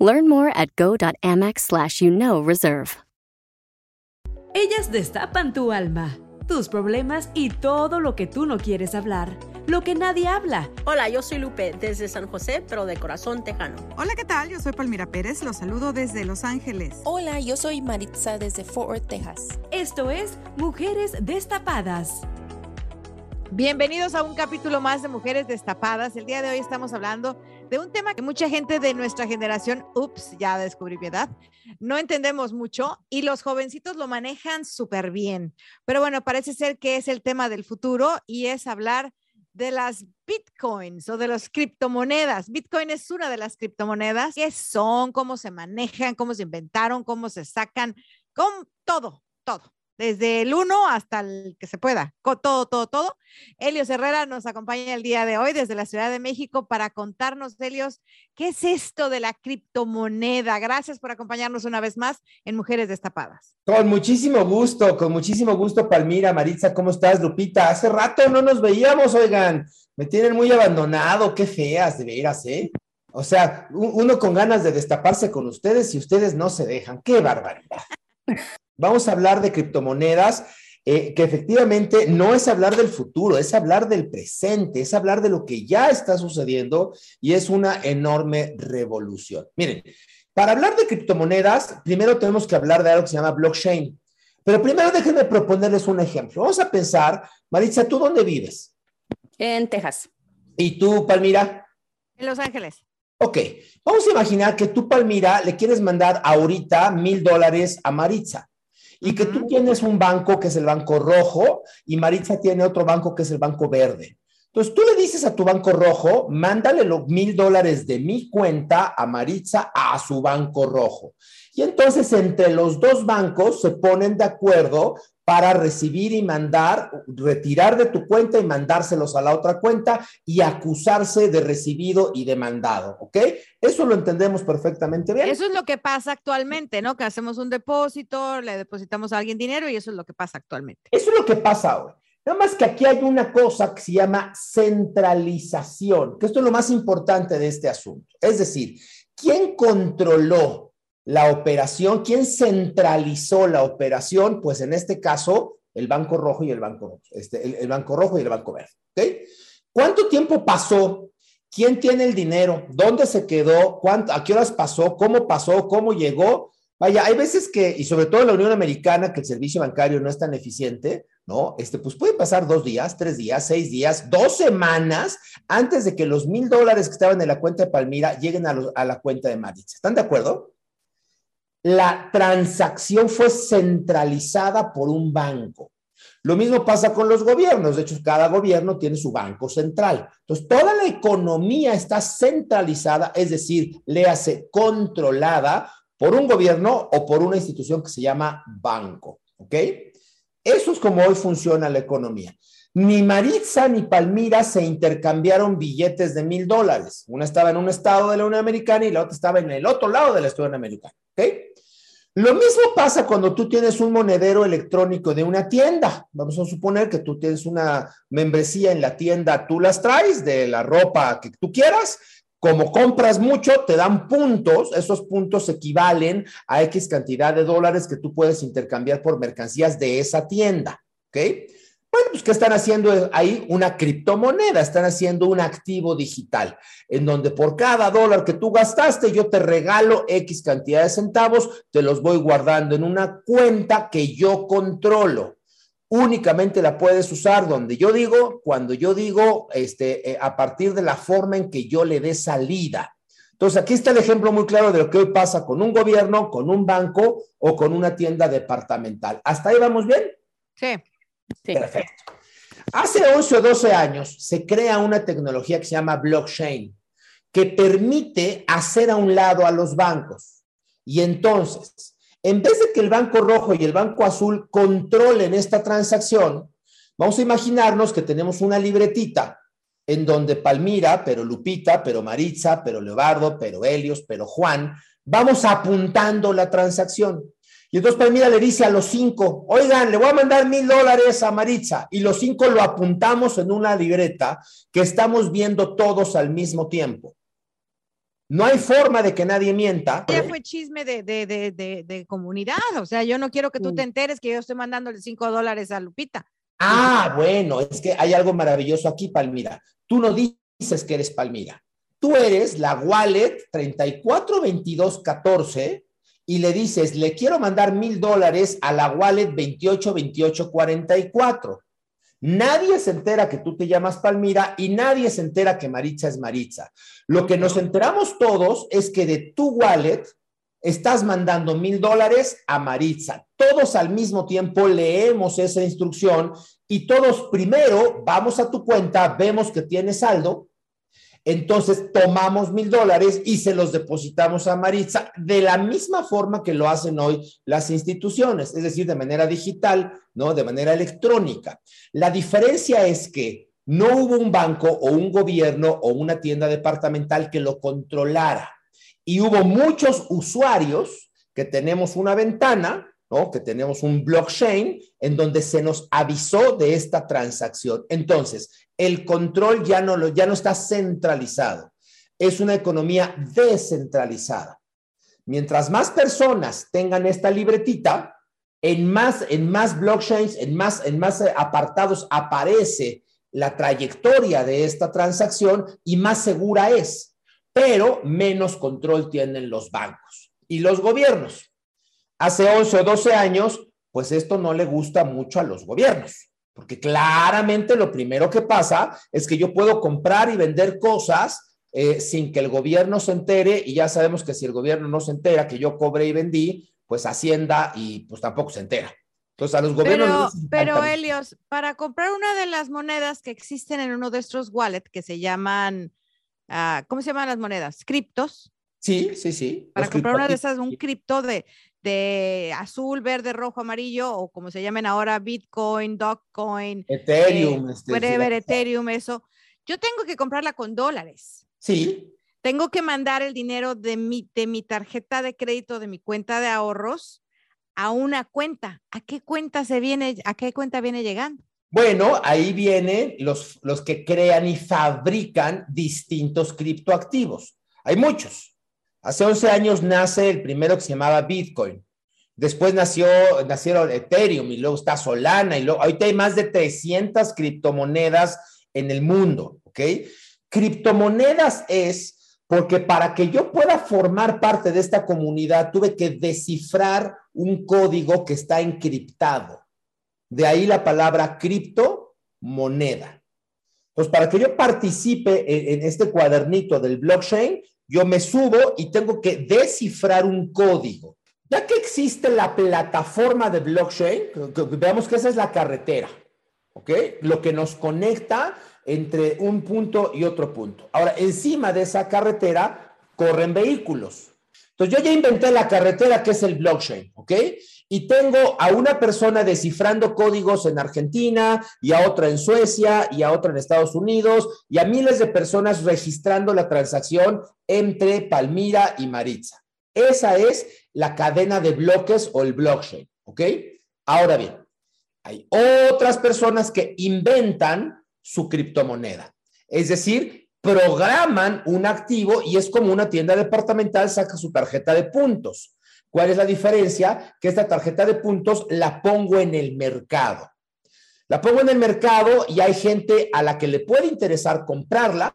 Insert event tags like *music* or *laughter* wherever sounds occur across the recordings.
Learn more at go.amex slash you know reserve. Ellas destapan tu alma, tus problemas y todo lo que tú no quieres hablar. Lo que nadie habla. Hola, yo soy Lupe desde San José, pero de corazón tejano. Hola, ¿qué tal? Yo soy Palmira Pérez, los saludo desde Los Ángeles. Hola, yo soy Maritza desde Fort Worth, Texas. Esto es Mujeres Destapadas. Bienvenidos a un capítulo más de Mujeres Destapadas. El día de hoy estamos hablando de un tema que mucha gente de nuestra generación, ups, ya descubrí mi edad, no entendemos mucho y los jovencitos lo manejan súper bien. Pero bueno, parece ser que es el tema del futuro y es hablar de las bitcoins o de las criptomonedas. Bitcoin es una de las criptomonedas. ¿Qué son? ¿Cómo se manejan? ¿Cómo se inventaron? ¿Cómo se sacan? Con todo, todo desde el 1 hasta el que se pueda, todo, todo, todo. Helios Herrera nos acompaña el día de hoy desde la Ciudad de México para contarnos, Helios, ¿qué es esto de la criptomoneda? Gracias por acompañarnos una vez más en Mujeres Destapadas. Con muchísimo gusto, con muchísimo gusto, Palmira, Maritza, ¿cómo estás, Lupita? Hace rato no nos veíamos, oigan, me tienen muy abandonado, qué feas, de veras, ¿eh? O sea, uno con ganas de destaparse con ustedes y ustedes no se dejan, qué barbaridad. Vamos a hablar de criptomonedas, eh, que efectivamente no es hablar del futuro, es hablar del presente, es hablar de lo que ya está sucediendo y es una enorme revolución. Miren, para hablar de criptomonedas, primero tenemos que hablar de algo que se llama blockchain. Pero primero déjenme proponerles un ejemplo. Vamos a pensar, Maritza, ¿tú dónde vives? En Texas. ¿Y tú, Palmira? En Los Ángeles. Ok, vamos a imaginar que tú, Palmira, le quieres mandar ahorita mil dólares a Maritza y que tú tienes un banco que es el banco rojo y Maritza tiene otro banco que es el banco verde. Entonces tú le dices a tu banco rojo, mándale los mil dólares de mi cuenta a Maritza a su banco rojo. Y entonces entre los dos bancos se ponen de acuerdo para recibir y mandar, retirar de tu cuenta y mandárselos a la otra cuenta y acusarse de recibido y demandado, ¿ok? Eso lo entendemos perfectamente bien. Eso es lo que pasa actualmente, ¿no? Que hacemos un depósito, le depositamos a alguien dinero y eso es lo que pasa actualmente. Eso es lo que pasa hoy. Nada más que aquí hay una cosa que se llama centralización, que esto es lo más importante de este asunto. Es decir, ¿quién controló la operación, ¿quién centralizó la operación? Pues en este caso, el Banco Rojo y el Banco este, el, Banco Rojo y el Banco Verde. ¿okay? ¿Cuánto tiempo pasó? ¿Quién tiene el dinero? ¿Dónde se quedó? ¿Cuánto, ¿A qué horas pasó? ¿Cómo pasó? ¿Cómo llegó? Vaya, hay veces que, y sobre todo en la Unión Americana, que el servicio bancario no es tan eficiente, ¿no? Este, pues puede pasar dos días, tres días, seis días, dos semanas antes de que los mil dólares que estaban en la cuenta de Palmira lleguen a, a la cuenta de Maritza. ¿Están de acuerdo? La transacción fue centralizada por un banco. Lo mismo pasa con los gobiernos. De hecho, cada gobierno tiene su banco central. Entonces, toda la economía está centralizada, es decir, le hace controlada por un gobierno o por una institución que se llama banco. ¿Ok? Eso es como hoy funciona la economía. Ni Maritza ni Palmira se intercambiaron billetes de mil dólares. Una estaba en un estado de la Unión Americana y la otra estaba en el otro lado de la Unión Americana. ¿Ok? Lo mismo pasa cuando tú tienes un monedero electrónico de una tienda. Vamos a suponer que tú tienes una membresía en la tienda, tú las traes de la ropa que tú quieras. Como compras mucho, te dan puntos. Esos puntos equivalen a X cantidad de dólares que tú puedes intercambiar por mercancías de esa tienda. ¿Ok? Bueno, pues ¿qué están haciendo ahí? Una criptomoneda, están haciendo un activo digital, en donde por cada dólar que tú gastaste, yo te regalo X cantidad de centavos, te los voy guardando en una cuenta que yo controlo. Únicamente la puedes usar donde yo digo, cuando yo digo, este, eh, a partir de la forma en que yo le dé salida. Entonces, aquí está el ejemplo muy claro de lo que hoy pasa con un gobierno, con un banco o con una tienda departamental. ¿Hasta ahí vamos bien? Sí. Perfecto. Hace 11 o 12 años se crea una tecnología que se llama blockchain, que permite hacer a un lado a los bancos. Y entonces, En vez de que el Banco Rojo y el Banco Azul controlen esta transacción, vamos a imaginarnos que tenemos una libretita en donde Palmira, pero Lupita, pero Maritza, pero Leobardo, pero Helios, pero Juan, vamos apuntando la transacción. Y entonces Palmira le dice a los cinco, oigan, le voy a mandar mil dólares a Maritza. Y los cinco lo apuntamos en una libreta que estamos viendo todos al mismo tiempo. No hay forma de que nadie mienta. Ya fue chisme de, de, de, de, comunidad. O sea, yo no quiero que tú te enteres que yo estoy mandándole cinco dólares a Lupita. Ah, bueno, es que hay algo maravilloso aquí, Palmira. Tú no dices que eres Palmira. Tú eres la wallet 342214 y le dices, le quiero mandar mil dólares a la wallet 282844. Nadie se entera que tú te llamas Palmira y nadie se entera que Maritza es Maritza. Lo que nos enteramos todos es que de tu wallet estás mandando mil dólares a Maritza. Todos al mismo tiempo leemos esa instrucción y todos primero vamos a tu cuenta, vemos que tienes saldo, entonces tomamos mil dólares y se los depositamos a Maritza de la misma forma que lo hacen hoy las instituciones, es decir, de manera digital, ¿no? De manera electrónica. La diferencia es que no hubo un banco o un gobierno o una tienda departamental que lo controlara. Y hubo muchos usuarios que tenemos una ventana que tenemos un blockchain en donde se nos avisó de esta transacción. Entonces, el control ya no, ya no está centralizado, es una economía descentralizada. Mientras más personas tengan esta libretita, en más, en más blockchains, en más, en más apartados aparece la trayectoria de esta transacción y más segura es, pero menos control tienen los bancos y los gobiernos hace 11 o 12 años, pues esto no le gusta mucho a los gobiernos, porque claramente lo primero que pasa es que yo puedo comprar y vender cosas eh, sin que el gobierno se entere y ya sabemos que si el gobierno no se entera que yo cobré y vendí, pues Hacienda y pues tampoco se entera. Entonces a los gobiernos... Pero, pero Helios, para comprar una de las monedas que existen en uno de estos wallets que se llaman, uh, ¿cómo se llaman las monedas? Criptos. Sí, sí, sí. Para comprar una de esas, un cripto de, de azul, verde, rojo, amarillo, o como se llamen ahora, Bitcoin, Dogecoin, Ethereum, eh, whatever, Ethereum, eso. Yo tengo que comprarla con dólares. Sí. Tengo que mandar el dinero de mi, de mi tarjeta de crédito, de mi cuenta de ahorros, a una cuenta. ¿A qué cuenta se viene, a qué cuenta viene llegando? Bueno, ahí vienen los, los que crean y fabrican distintos criptoactivos. Hay muchos. Hace 11 años nace el primero que se llamaba Bitcoin. Después nació, nacieron Ethereum y luego está Solana y luego, ahorita hay más de 300 criptomonedas en el mundo, ¿ok? Criptomonedas es porque para que yo pueda formar parte de esta comunidad tuve que descifrar un código que está encriptado. De ahí la palabra criptomoneda. Pues para que yo participe en, en este cuadernito del blockchain, yo me subo y tengo que descifrar un código. Ya que existe la plataforma de blockchain, veamos que esa es la carretera, ¿ok? Lo que nos conecta entre un punto y otro punto. Ahora, encima de esa carretera corren vehículos. Entonces, yo ya inventé la carretera que es el blockchain, ¿ok? Y tengo a una persona descifrando códigos en Argentina y a otra en Suecia y a otra en Estados Unidos y a miles de personas registrando la transacción entre Palmira y Maritza. Esa es la cadena de bloques o el blockchain, ¿ok? Ahora bien, hay otras personas que inventan su criptomoneda, es decir, programan un activo y es como una tienda departamental saca su tarjeta de puntos. ¿Cuál es la diferencia? Que esta tarjeta de puntos la pongo en el mercado. La pongo en el mercado y hay gente a la que le puede interesar comprarla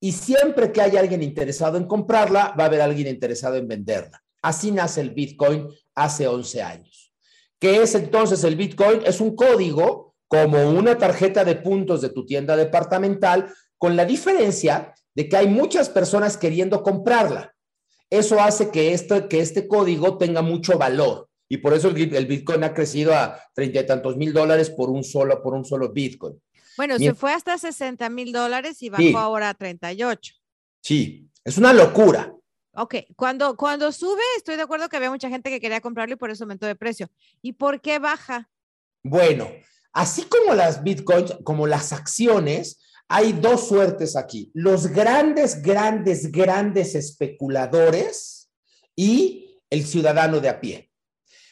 y siempre que haya alguien interesado en comprarla, va a haber alguien interesado en venderla. Así nace el Bitcoin hace 11 años. ¿Qué es entonces el Bitcoin? Es un código como una tarjeta de puntos de tu tienda departamental, con la diferencia de que hay muchas personas queriendo comprarla. Eso hace que este, que este código tenga mucho valor. Y por eso el, Bitcoin ha crecido a treinta y tantos mil dólares por un solo, por un solo Bitcoin. Bueno, se fue hasta 60 mil dólares y bajó ahora a 38. Sí, es una locura. Ok, cuando, cuando sube, estoy de acuerdo que había mucha gente que quería comprarlo y por eso aumentó de precio. ¿Y por qué baja? Bueno, así como las bitcoins, como las acciones, hay dos suertes aquí. Los grandes, grandes, grandes especuladores y el ciudadano de a pie.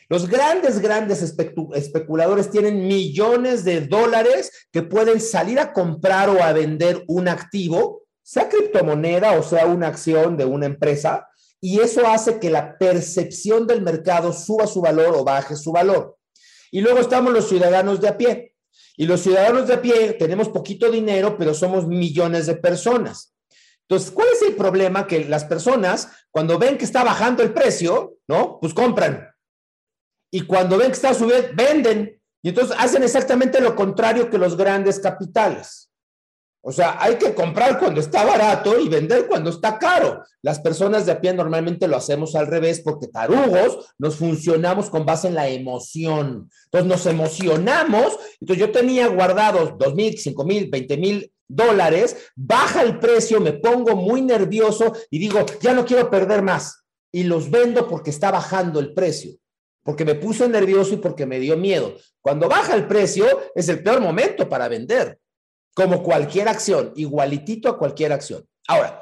Los grandes, grandes especuladores tienen millones de dólares que pueden salir a comprar o a vender un activo, sea criptomoneda o sea una acción de una empresa, y eso hace que la percepción del mercado suba su valor o baje su valor. Y luego estamos los ciudadanos de a pie. Y los ciudadanos de a pie tenemos poquito dinero, pero somos millones de personas. Entonces, ¿cuál es el problema? Que las personas, cuando ven que está bajando el precio, ¿no? Pues compran. Y cuando ven que está subiendo, venden. Y entonces hacen exactamente lo contrario que los grandes capitales. O sea, hay que comprar cuando está barato y vender cuando está caro. Las personas de a pie normalmente lo hacemos al revés porque tarugos nos funcionamos con base en la emoción. Entonces nos emocionamos. Entonces yo tenía guardados dos mil, cinco mil, veinte mil dólares, baja el precio, me pongo muy nervioso y digo, ya no quiero perder más. Y los vendo porque está bajando el precio, porque me puse nervioso y porque me dio miedo. Cuando baja el precio es el peor momento para vender como cualquier acción, igualitito a cualquier acción. Ahora,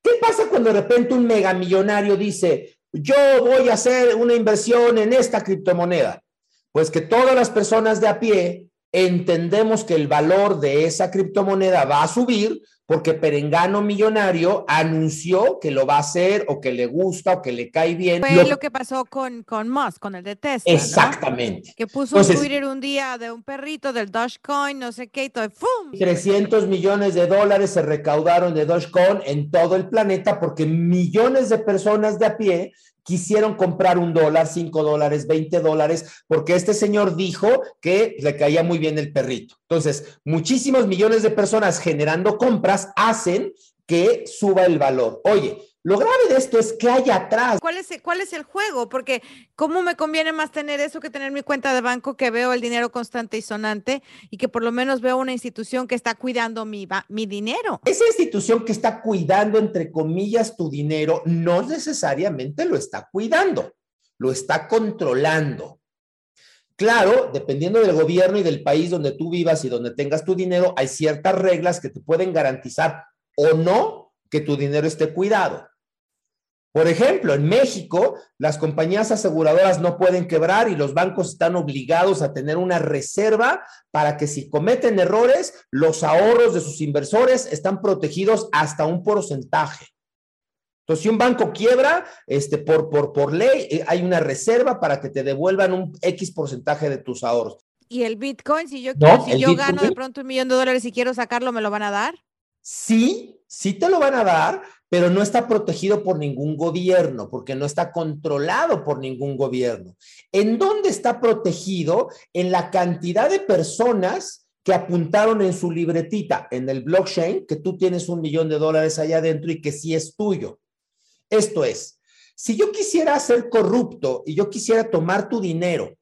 ¿qué pasa cuando de repente un megamillonario dice, yo voy a hacer una inversión en esta criptomoneda? Pues que todas las personas de a pie entendemos que el valor de esa criptomoneda va a subir porque Perengano Millonario anunció que lo va a hacer o que le gusta o que le cae bien. Fue lo, que pasó con, con Musk, con el de Tesla. Exactamente. Que puso un Twitter un día de un perrito del Dogecoin, no sé qué, y todo, ¡fum! 300 millones de dólares se recaudaron de Dogecoin en todo el planeta porque millones de personas de a pie quisieron comprar un dólar, cinco dólares, veinte dólares, porque este señor dijo que le caía muy bien el perrito. Entonces, muchísimos millones de personas generando compras hacen que suba el valor. Oye, lo grave de esto es que hay atrás. ¿Cuál es, el, ¿Cuál es el juego? Porque ¿cómo me conviene más tener eso que tener mi cuenta de banco que veo el dinero constante y sonante y que por lo menos veo una institución que está cuidando mi, mi dinero? Esa institución que está cuidando, entre comillas, tu dinero, no necesariamente lo está cuidando, lo está controlando. Claro, dependiendo del gobierno y del país donde tú vivas y donde tengas tu dinero, hay ciertas reglas que te pueden garantizar o no que tu dinero esté cuidado. Por ejemplo, en México, las compañías aseguradoras no pueden quebrar y los bancos están obligados a tener una reserva para que si cometen errores, los ahorros de sus inversores están protegidos hasta un porcentaje. Entonces, si un banco quiebra, este, por, por, por ley, eh, hay una reserva para que te devuelvan un X porcentaje de tus ahorros. ¿Y el Bitcoin, si yo, si yo gano de pronto un millón de dólares y quiero sacarlo, me lo van a dar? Sí, sí te lo van a dar, pero no está protegido por ningún gobierno, porque no está controlado por ningún gobierno. ¿En dónde está protegido? En la cantidad de personas que apuntaron en su libretita, en el blockchain, que tú tienes un millón de dólares allá adentro y que sí es tuyo. Esto es, si yo quisiera ser corrupto y yo quisiera tomar tu dinero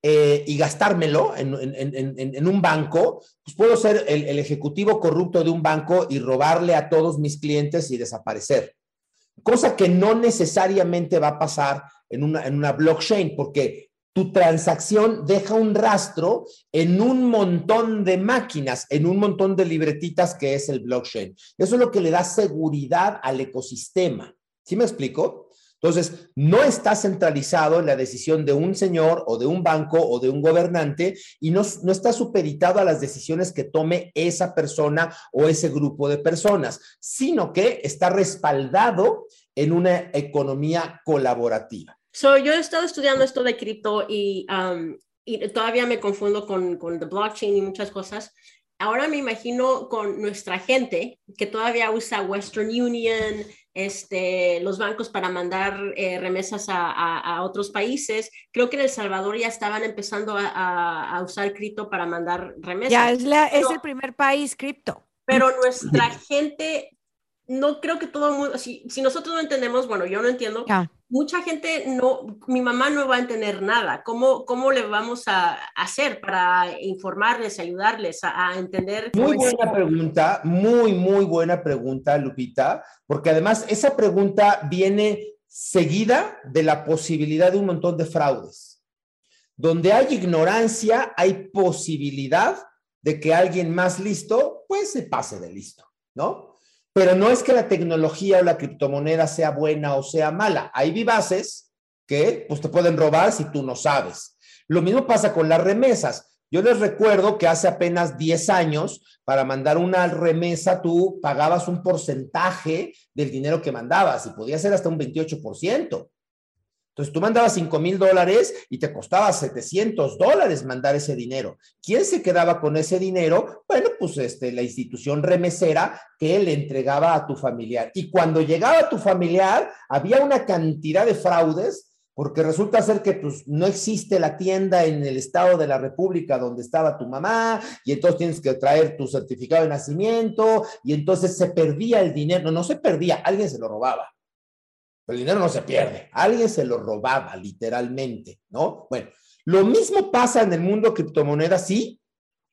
eh, y gastármelo en, un banco, pues puedo ser el, ejecutivo corrupto de un banco y robarle a todos mis clientes y desaparecer. Cosa que no necesariamente va a pasar en una, en una blockchain, porque tu transacción deja un rastro en un montón de máquinas, en un montón de libretitas que es el blockchain. Eso es lo que le da seguridad al ecosistema. ¿Sí me explico? Entonces, no está centralizado en la decisión de un señor o de un banco o de un gobernante y no, no está superitado a las decisiones que tome esa persona o ese grupo de personas, sino que está respaldado en una economía colaborativa. So, yo he estado estudiando esto de cripto y, um, y todavía me confundo con, con el blockchain y muchas cosas ahora me imagino con nuestra gente que todavía usa Western Union, este, los bancos para mandar eh, remesas a, otros países. Creo que en El Salvador ya estaban empezando a, usar cripto para mandar remesas. Ya es, la, es el primer país cripto. Pero nuestra gente no creo que todo el mundo, si, si nosotros no entendemos, bueno, yo no entiendo, mucha gente no, mi mamá no va a entender nada. ¿Cómo, cómo le vamos a hacer para informarles, ayudarles a, a entender? Muy es- buena pregunta, muy, muy buena pregunta, Lupita, porque además esa pregunta viene seguida de la posibilidad de un montón de fraudes. Donde hay ignorancia, hay posibilidad de que alguien más listo, pues se pase de listo, ¿no? Pero no es que la tecnología o la criptomoneda sea buena o sea mala. Hay vivaces que pues te pueden robar si tú no sabes. Lo mismo pasa con las remesas. Yo les recuerdo que hace apenas 10 años, para mandar una remesa, tú pagabas un porcentaje del dinero que mandabas y podía ser hasta un 28%. Entonces tú mandabas 5 mil dólares y te costaba 700 dólares mandar ese dinero. ¿Quién se quedaba con ese dinero? Bueno, pues este, la institución remesera que le entregaba a tu familiar. Y cuando llegaba tu familiar, había una cantidad de fraudes porque resulta ser que pues, no existe la tienda en el estado de la República donde estaba tu mamá, y entonces tienes que traer tu certificado de nacimiento, y entonces se perdía el dinero. No, no se perdía, alguien se lo robaba. El dinero no se pierde, alguien se lo robaba literalmente, ¿no? Bueno, lo mismo pasa en el mundo criptomonedas, sí.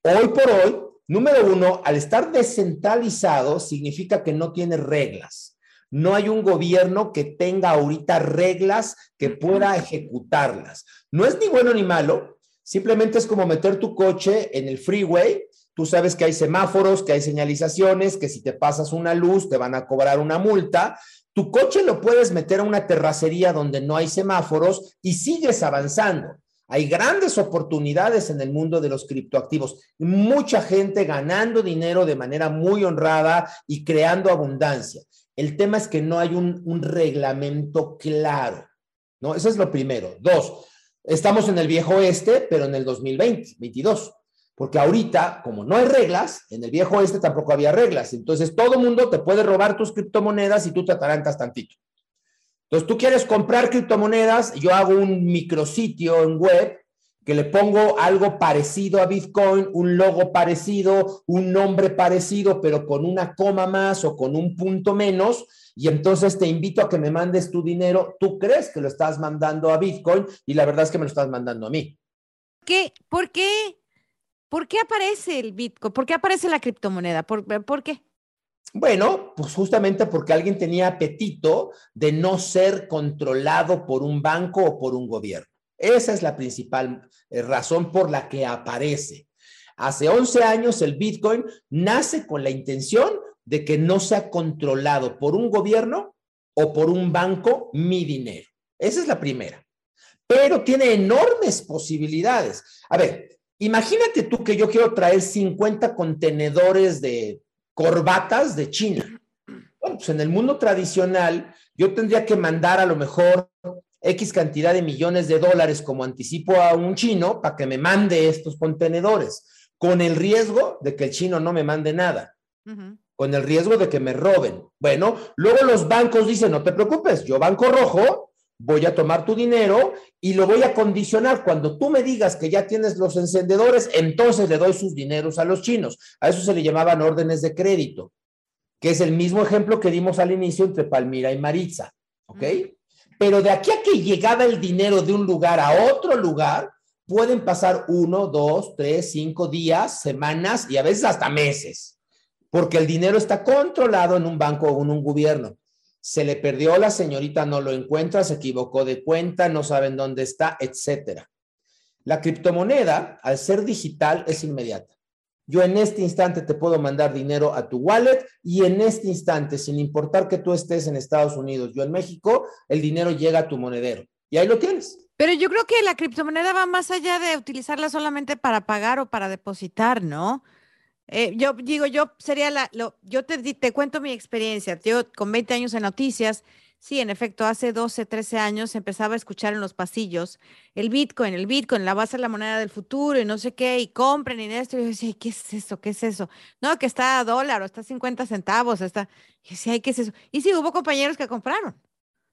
Hoy por hoy, número uno, al estar descentralizado significa que no tiene reglas. No hay un gobierno que tenga ahorita reglas que pueda ejecutarlas. No es ni bueno ni malo, simplemente es como meter tu coche en el freeway. Tú sabes que hay semáforos, que hay señalizaciones, que si te pasas una luz te van a cobrar una multa. Tu coche lo puedes meter a una terracería donde no hay semáforos y sigues avanzando. Hay grandes oportunidades en el mundo de los criptoactivos. Mucha gente ganando dinero de manera muy honrada y creando abundancia. El tema es que no hay un, reglamento claro, ¿no? Eso es lo primero. Dos, estamos en el viejo oeste, pero en el 2020, 22. Porque ahorita, como no hay reglas, en el viejo oeste tampoco había reglas. Entonces, todo mundo te puede robar tus criptomonedas y tú te atarancas tantito. Entonces, tú quieres comprar criptomonedas, yo hago un micrositio en web que le pongo algo parecido a Bitcoin, un logo parecido, un nombre parecido, pero con una coma más o con un punto menos, y entonces te invito a que me mandes tu dinero. Tú crees que lo estás mandando a Bitcoin y la verdad es que me lo estás mandando a mí. ¿Qué? ¿Por qué? ¿Por qué aparece el Bitcoin? ¿Por qué aparece la criptomoneda? ¿Por, por qué? Bueno, pues justamente porque alguien tenía apetito de no ser controlado por un banco o por un gobierno. Esa es la principal eh, razón por la que aparece. Hace 11 años el Bitcoin nace con la intención de que no sea controlado por un gobierno o por un banco mi dinero. Esa es la primera. Pero tiene enormes posibilidades. A ver, imagínate tú que yo quiero traer 50 contenedores de corbatas de China. Bueno, pues en el mundo tradicional yo tendría que mandar a lo mejor X cantidad de millones de dólares como anticipo a un chino para que me mande estos contenedores, con el riesgo de que el chino no me mande nada, Uh -huh. con el riesgo de que me roben. Bueno, luego los bancos dicen, no te preocupes, yo banco rojo, voy a tomar tu dinero y lo voy a condicionar. Cuando tú me digas que ya tienes los encendedores, entonces le doy sus dineros a los chinos. A eso se le llamaban órdenes de crédito, que es el mismo ejemplo que dimos al inicio entre Palmira y Maritza, ¿ok? Pero de aquí a que llegaba el dinero de un lugar a otro lugar, pueden pasar uno, dos, tres, cinco días, semanas y a veces hasta meses, porque el dinero está controlado en un banco o en un gobierno. Se le perdió, la señorita no lo encuentra, se equivocó de cuenta, no saben dónde está, etcétera. La criptomoneda, al ser digital, es inmediata. Yo en este instante te puedo mandar dinero a tu wallet y en este instante, sin importar que tú estés en Estados Unidos, yo en México, el dinero llega a tu monedero y ahí lo tienes. Pero yo creo que la criptomoneda va más allá de utilizarla solamente para pagar o para depositar, ¿no? Eh, yo digo, yo sería la, lo, yo te, te cuento mi experiencia. Yo con 20 años en noticias, sí, en efecto, hace 12, 13 años empezaba a escuchar en los pasillos el Bitcoin, el Bitcoin, la a ser la moneda del futuro y no sé qué, y compren y esto. Y yo decía, ¿qué es eso? ¿Qué es eso? No, que está a dólar o está a 50 centavos, está. Y decía, ¿qué es eso? Y sí, hubo compañeros que compraron.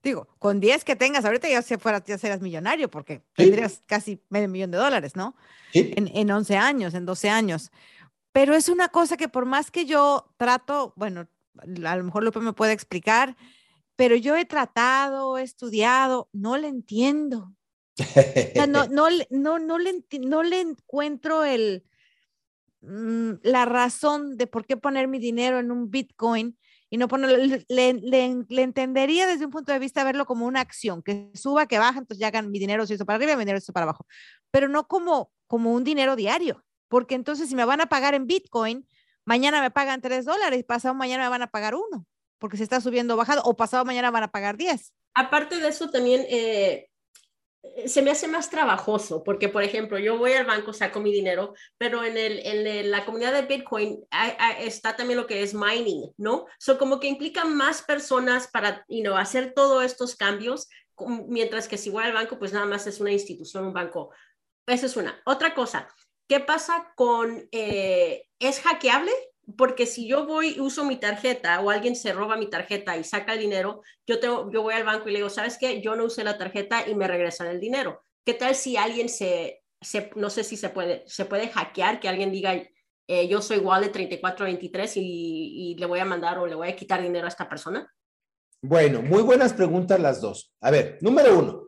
Digo, con 10 que tengas, ahorita ya, si fueras, ya serás millonario porque sí. tendrías casi medio millón de dólares, ¿no? Sí. En, en 11 años, en 12 años. Pero es una cosa que por más que yo trato, bueno, a lo mejor Lupe me puede explicar, pero yo he tratado, he estudiado, no le entiendo. no, *laughs* no, no, no, le, no le encuentro el, mm, la razón de por qué poner mi dinero en un Bitcoin y no ponerlo, le, le, entendería desde un punto de vista verlo como una acción, que suba, que baja, entonces ya hagan mi dinero se hizo para arriba, mi dinero se hizo para abajo, pero no como, como un dinero diario, porque entonces si me van a pagar en Bitcoin, mañana me pagan tres dólares, pasado mañana me van a pagar uno, porque se está subiendo o bajado, o pasado mañana van a pagar diez. Aparte de eso, también eh, eh, se me hace más trabajoso, porque por ejemplo, yo voy al banco, saco mi dinero, pero en, el, en la comunidad de Bitcoin está también lo que es mining, ¿no? So como que implica más personas para, you know, hacer todos estos cambios, mientras que si voy al banco, pues nada más es una institución, un banco. Esa es una. Otra cosa, ¿qué pasa con, eh, ¿es hackeable? porque si yo voy y uso mi tarjeta o alguien se roba mi tarjeta y saca el dinero, yo, tengo, yo voy al banco y le digo, ¿sabes qué? Yo no usé la tarjeta y me regresan el dinero. ¿Qué tal si alguien se, se no sé si se puede, se puede hackear, que alguien diga, eh, yo soy Wallet 3423 y, y le voy a mandar o le voy a quitar dinero a esta persona? Bueno, muy buenas preguntas las dos. A ver, número uno,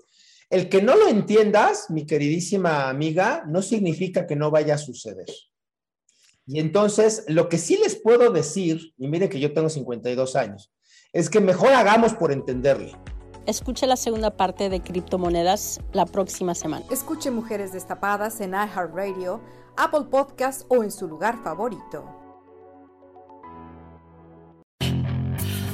el que no lo entiendas, mi queridísima amiga, no significa que no vaya a suceder. Y entonces, lo que sí les puedo decir, y mire que yo tengo 52 años, es que mejor hagamos por entenderle. Escuche la segunda parte de criptomonedas la próxima semana. Escuche Mujeres Destapadas en iHeartRadio, Apple Podcast o en su lugar favorito.